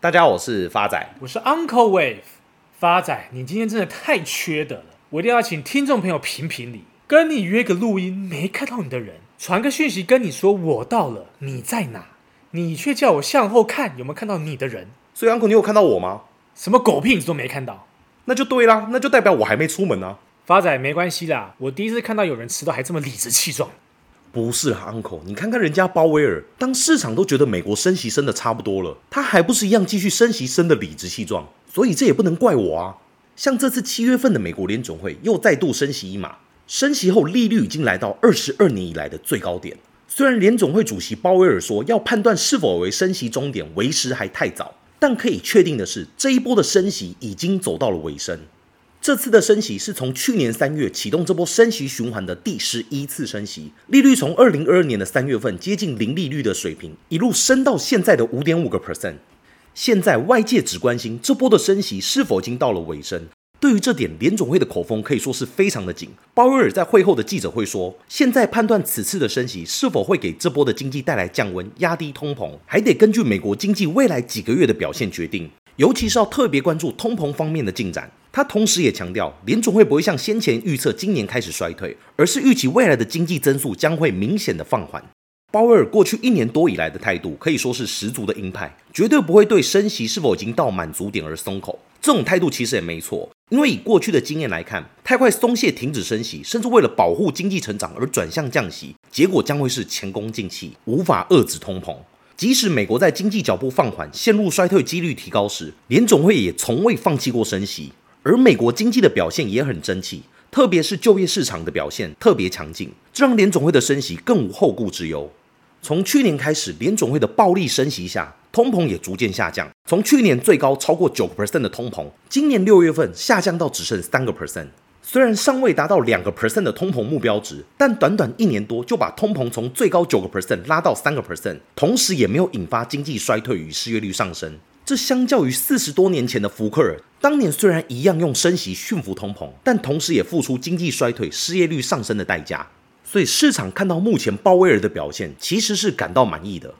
大家好，我是发仔，我是 Uncle Wave。发仔，你今天真的太缺德了，我一定要请听众朋友评评理。跟你约个录音，没看到你的人，传个讯息跟你说我到了，你在哪？你却叫我向后看有没有看到你的人。所以 Uncle，你有看到我吗？什么狗屁你都没看到，那就对啦，那就代表我还没出门啊。发仔，没关系啦，我第一次看到有人迟到还这么理直气壮。不是啊，Uncle，你看看人家鲍威尔，当市场都觉得美国升息升的差不多了，他还不是一样继续升息升的理直气壮？所以这也不能怪我啊。像这次七月份的美国联总会又再度升息一码，升息后利率已经来到二十二年以来的最高点。虽然联总会主席鲍威尔说要判断是否为升息终点为时还太早，但可以确定的是，这一波的升息已经走到了尾声。这次的升息是从去年三月启动这波升息循环的第十一次升息，利率从二零二二年的三月份接近零利率的水平，一路升到现在的五点五个 percent。现在外界只关心这波的升息是否已经到了尾声。对于这点，联总会的口风可以说是非常的紧。鲍威尔在会后的记者会说，现在判断此次的升息是否会给这波的经济带来降温、压低通膨，还得根据美国经济未来几个月的表现决定。尤其是要特别关注通膨方面的进展。他同时也强调，联准会不会像先前预测今年开始衰退，而是预期未来的经济增速将会明显的放缓。鲍威尔过去一年多以来的态度可以说是十足的鹰派，绝对不会对升息是否已经到满足点而松口。这种态度其实也没错，因为以过去的经验来看，太快松懈、停止升息，甚至为了保护经济成长而转向降息，结果将会是前功尽弃，无法遏制通膨。即使美国在经济脚步放缓、陷入衰退几率提高时，联总会也从未放弃过升息。而美国经济的表现也很争气，特别是就业市场的表现特别强劲，这让联总会的升息更无后顾之忧。从去年开始，联总会的暴力升息下，通膨也逐渐下降。从去年最高超过九个 percent 的通膨，今年六月份下降到只剩三个 percent。虽然尚未达到两个 percent 的通膨目标值，但短短一年多就把通膨从最高九个 percent 拉到三个 percent，同时也没有引发经济衰退与失业率上升。这相较于四十多年前的福克尔，当年虽然一样用升息驯服通膨，但同时也付出经济衰退、失业率上升的代价。所以市场看到目前鲍威尔的表现，其实是感到满意的。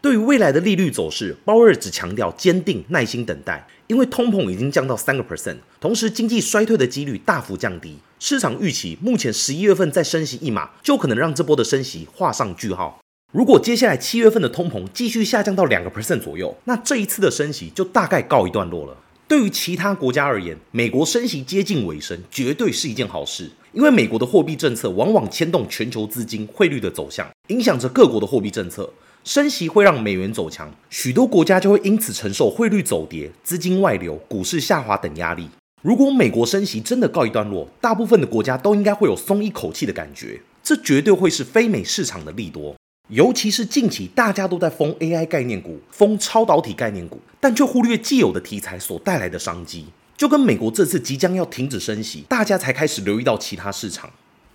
对于未来的利率走势，鲍威尔只强调坚定、耐心等待，因为通膨已经降到三个 percent，同时经济衰退的几率大幅降低。市场预期目前十一月份再升息一码，就可能让这波的升息画上句号。如果接下来七月份的通膨继续下降到两个 percent 左右，那这一次的升息就大概告一段落了。对于其他国家而言，美国升息接近尾声，绝对是一件好事，因为美国的货币政策往往牵动全球资金汇率的走向，影响着各国的货币政策。升息会让美元走强，许多国家就会因此承受汇率走跌、资金外流、股市下滑等压力。如果美国升息真的告一段落，大部分的国家都应该会有松一口气的感觉，这绝对会是非美市场的利多。尤其是近期大家都在封 AI 概念股、封超导体概念股，但却忽略既有的题材所带来的商机。就跟美国这次即将要停止升息，大家才开始留意到其他市场。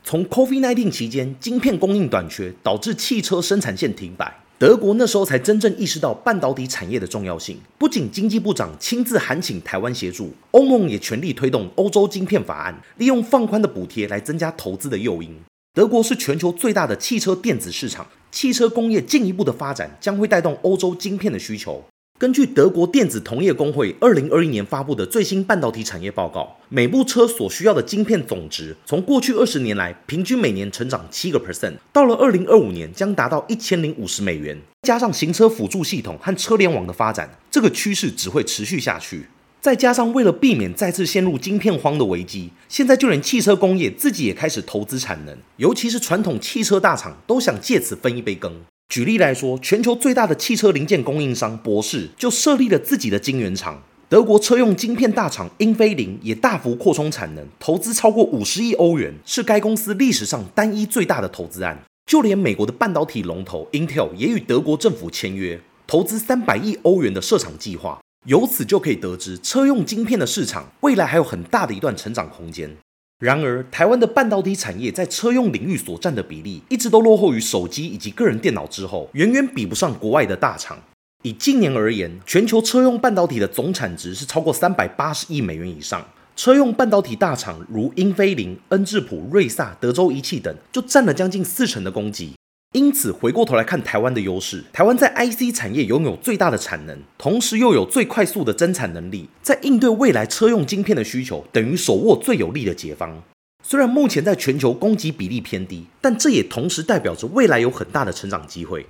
从 COVID-19 期间，晶片供应短缺导致汽车生产线停摆。德国那时候才真正意识到半导体产业的重要性，不仅经济部长亲自函请台湾协助，欧盟也全力推动欧洲晶片法案，利用放宽的补贴来增加投资的诱因。德国是全球最大的汽车电子市场，汽车工业进一步的发展将会带动欧洲晶片的需求。根据德国电子同业工会二零二一年发布的最新半导体产业报告，每部车所需要的晶片总值，从过去二十年来平均每年成长七个 percent，到了二零二五年将达到一千零五十美元。加上行车辅助系统和车联网的发展，这个趋势只会持续下去。再加上为了避免再次陷入晶片荒的危机，现在就连汽车工业自己也开始投资产能，尤其是传统汽车大厂都想借此分一杯羹。举例来说，全球最大的汽车零件供应商博世就设立了自己的晶圆厂。德国车用晶片大厂英飞凌也大幅扩充产能，投资超过五十亿欧元，是该公司历史上单一最大的投资案。就连美国的半导体龙头 Intel 也与德国政府签约，投资三百亿欧元的设厂计划。由此就可以得知，车用晶片的市场未来还有很大的一段成长空间。然而，台湾的半导体产业在车用领域所占的比例，一直都落后于手机以及个人电脑之后，远远比不上国外的大厂。以近年而言，全球车用半导体的总产值是超过三百八十亿美元以上。车用半导体大厂如英飞凌、恩智浦、瑞萨、德州仪器等，就占了将近四成的供给。因此，回过头来看台湾的优势，台湾在 IC 产业拥有最大的产能，同时又有最快速的增产能力，在应对未来车用晶片的需求，等于手握最有力的解方。虽然目前在全球供给比例偏低，但这也同时代表着未来有很大的成长机会。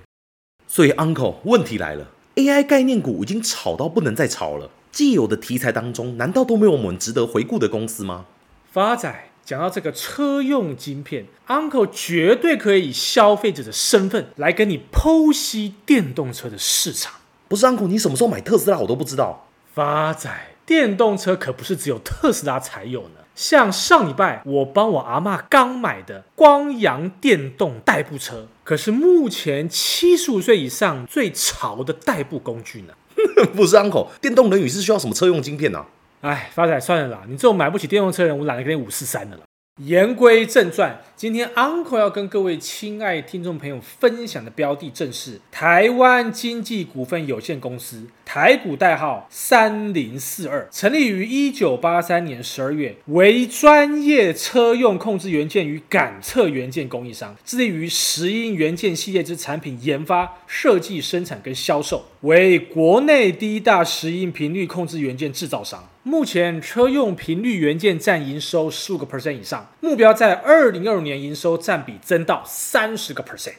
所以，Uncle，问题来了，AI 概念股已经炒到不能再炒了。既有的题材当中，难道都没有我们值得回顾的公司吗？发仔讲到这个车用晶片，Uncle 绝对可以以消费者的身份来跟你剖析电动车的市场。不是 Uncle，你什么时候买特斯拉我都不知道。发仔，电动车可不是只有特斯拉才有呢。像上礼拜我帮我阿妈刚买的光阳电动代步车，可是目前七十五岁以上最潮的代步工具呢。不是 uncle，电动轮椅是需要什么车用晶片呢？啊？哎，发财算了啦，你这种买不起电动车的人，我懒得跟你五四三的了。言归正传，今天 Uncle 要跟各位亲爱听众朋友分享的标的正是台湾经济股份有限公司，台股代号三零四二，成立于一九八三年十二月，为专业车用控制元件与感测元件供应商，致力于石英元件系列之产品研发、设计、生产跟销售，为国内第一大石英频率控制元件制造商。目前车用频率元件占营收十五个 percent 以上，目标在二零二五年营收占比增到三十个 percent。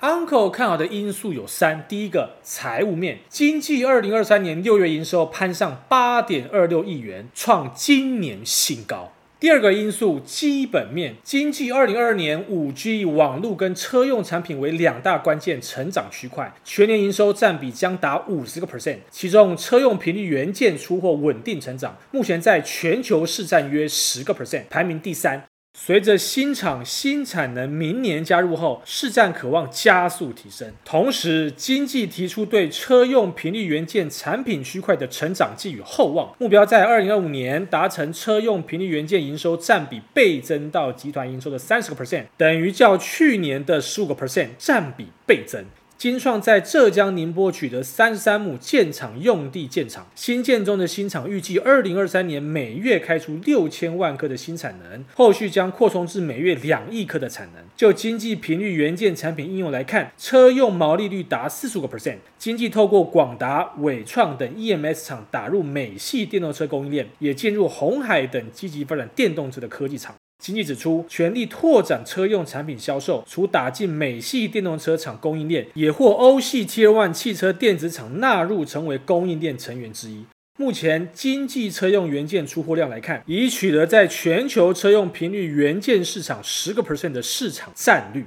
Uncle 看好的因素有三：第一个，财务面，经济二零二三年六月营收攀上八点二六亿元，创今年新高。第二个因素，基本面，经济二零二二年五 G 网络跟车用产品为两大关键成长区块，全年营收占比将达五十个 percent，其中车用频率元件出货稳定成长，目前在全球市占约十个 percent，排名第三。随着新厂新产能明年加入后，市占可望加速提升。同时，经济提出对车用频率元件产品区块的成长寄予厚望，目标在二零二五年达成车用频率元件营收占比倍增到集团营收的三十个 percent，等于较去年的十五个 percent 占比倍增。金创在浙江宁波取得三十三亩建厂用地建厂，新建中的新厂预计二零二三年每月开出六千万颗的新产能，后续将扩充至每月两亿颗的产能。就经济频率元件产品应用来看，车用毛利率达四十五个 percent。经济透过广达、伟创等 EMS 厂打入美系电动车供应链，也进入红海等积极发展电动车的科技厂。经济指出，全力拓展车用产品销售，除打进美系电动车厂供应链，也获欧系 t i One 汽车电子厂纳入，成为供应链成员之一。目前经济车用元件出货量来看，已取得在全球车用频率元件市场十个 percent 的市场占率。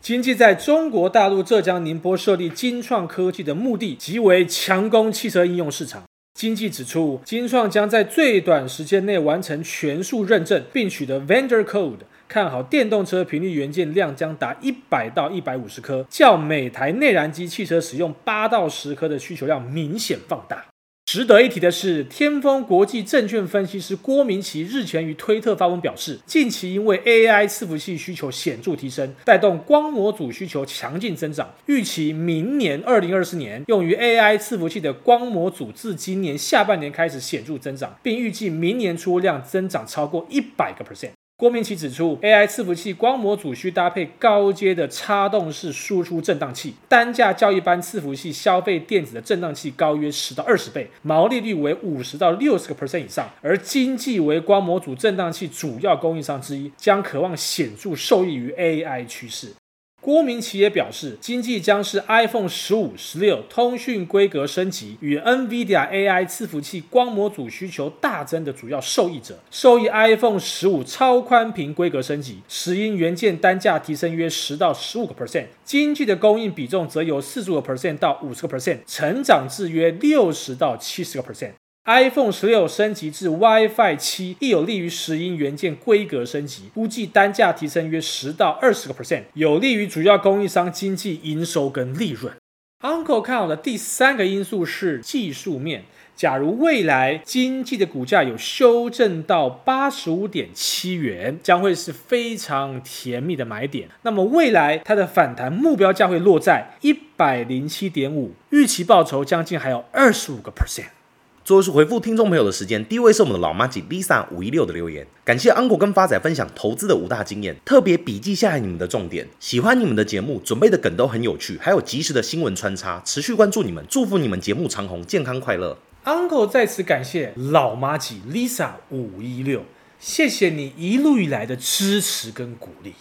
经济在中国大陆浙江宁波设立金创科技的目的，即为强攻汽车应用市场。经济指出，金创将在最短时间内完成全数认证，并取得 Vendor Code，看好电动车频率元件量将达一百到一百五十颗，较每台内燃机汽车使用八到十颗的需求量明显放大。值得一提的是，天风国际证券分析师郭明奇日前于推特发文表示，近期因为 AI 伺服器需求显著提升，带动光模组需求强劲增长，预期明年二零二四年用于 AI 伺服器的光模组自今年下半年开始显著增长，并预计明年出货量增长超过一百个 percent。郭明奇指出，AI 伺服器光模组需搭配高阶的插动式输出振荡器，单价较一般伺服器消费电子的振荡器高约十到二十倍，毛利率为五十到六十个 percent 以上。而经济为光模组振荡器主要供应商之一，将渴望显著受益于 AI 趋势。郭明奇也表示，经济将是 iPhone 十五、十六通讯规格升级与 NVIDIA AI 伺服器光模组需求大增的主要受益者。受益 iPhone 十五超宽屏规格升级，石英元件单价提升约十到十五个 percent，经济的供应比重则由四十五个 percent 到五十个 percent，成长至约六十到七十个 percent。iPhone 十六升级至 WiFi 七，亦有利于石英元件规格升级，估计单价提升约十到二十个 percent，有利于主要供应商经济营收跟利润。Uncle 看好的第三个因素是技术面，假如未来经济的股价有修正到八十五点七元，将会是非常甜蜜的买点。那么未来它的反弹目标价会落在一百零七点五，预期报酬将近还有二十五个 percent。最后是回复听众朋友的时间，第一位是我们的老妈子 Lisa 五一六的留言，感谢 Uncle 跟发仔分享投资的五大经验，特别笔记下来你们的重点，喜欢你们的节目，准备的梗都很有趣，还有及时的新闻穿插，持续关注你们，祝福你们节目长红，健康快乐。Uncle 在此感谢老妈子 Lisa 五一六，谢谢你一路以来的支持跟鼓励。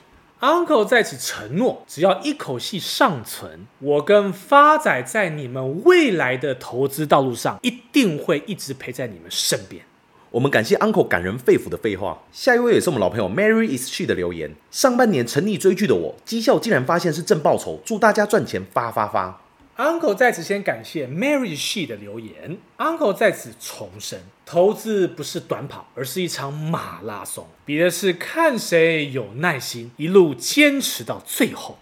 Uncle 在此承诺，只要一口气尚存，我跟发仔在你们未来的投资道路上，一定会一直陪在你们身边。我们感谢 Uncle 感人肺腑的废话。下一位也是我们老朋友 Mary is she 的留言。上半年沉溺追剧的我，绩效竟然发现是正报酬，祝大家赚钱发发发。Uncle 在此先感谢 Mary She 的留言。Uncle 在此重申，投资不是短跑，而是一场马拉松，比的是看谁有耐心，一路坚持到最后。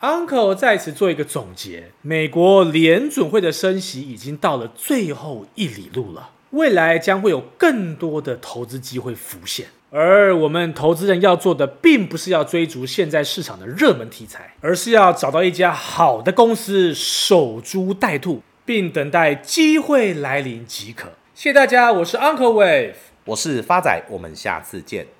Uncle 在此做一个总结：美国联准会的升息已经到了最后一里路了，未来将会有更多的投资机会浮现。而我们投资人要做的，并不是要追逐现在市场的热门题材，而是要找到一家好的公司，守株待兔，并等待机会来临即可。谢谢大家，我是 Uncle Wave，我是发仔，我们下次见。